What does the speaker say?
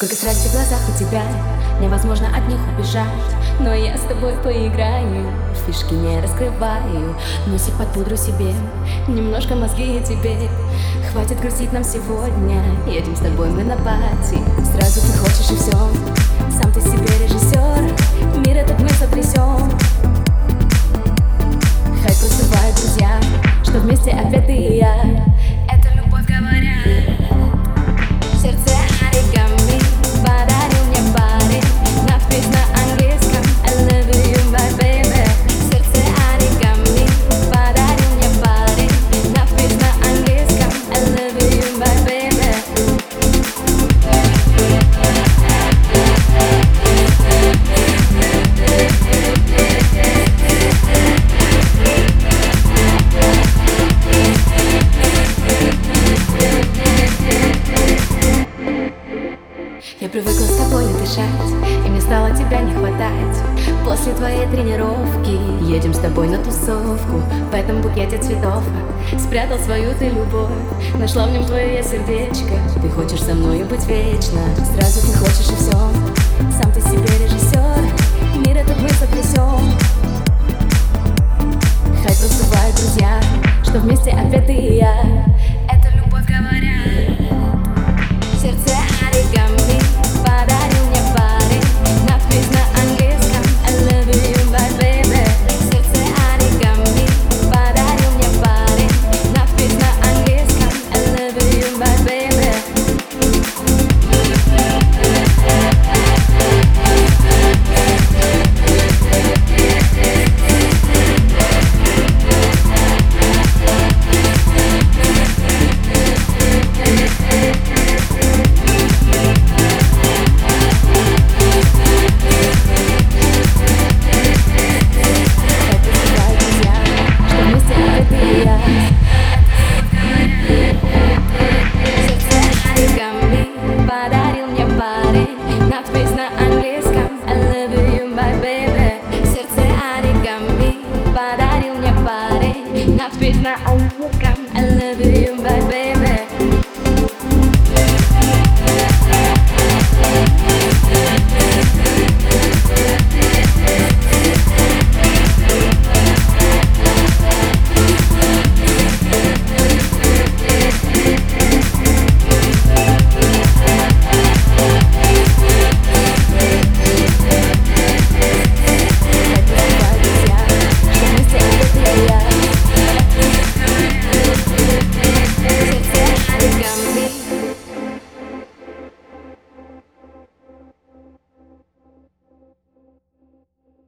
Сколько страсти в глазах у тебя Невозможно от них убежать. Но я с тобой поиграю Фишки не раскрываю. Носик под пудру себе Немножко мозги и тебе. Хватит грустить нам сегодня Едем с тобой мы на пати. Сразу ты хочешь и все Сам ты себе режиссер Мир этот мы сотрясем Хай просто друзья Что вместе опять ты и Я дышать, и мне стало тебя не хватать. После твоей тренировки едем с тобой на тусовку. В этом букете цветов спрятал свою ты любовь. Нашла в нем твое сердечко, ты хочешь со мной быть вечно? Сразу ты хочешь и все, сам ты себе режиссер Мир этот мы сотрясем Хай просто бывают друзья, что вместе опять ты и я. Это любовь говорят I've been on own program. I love you, baby.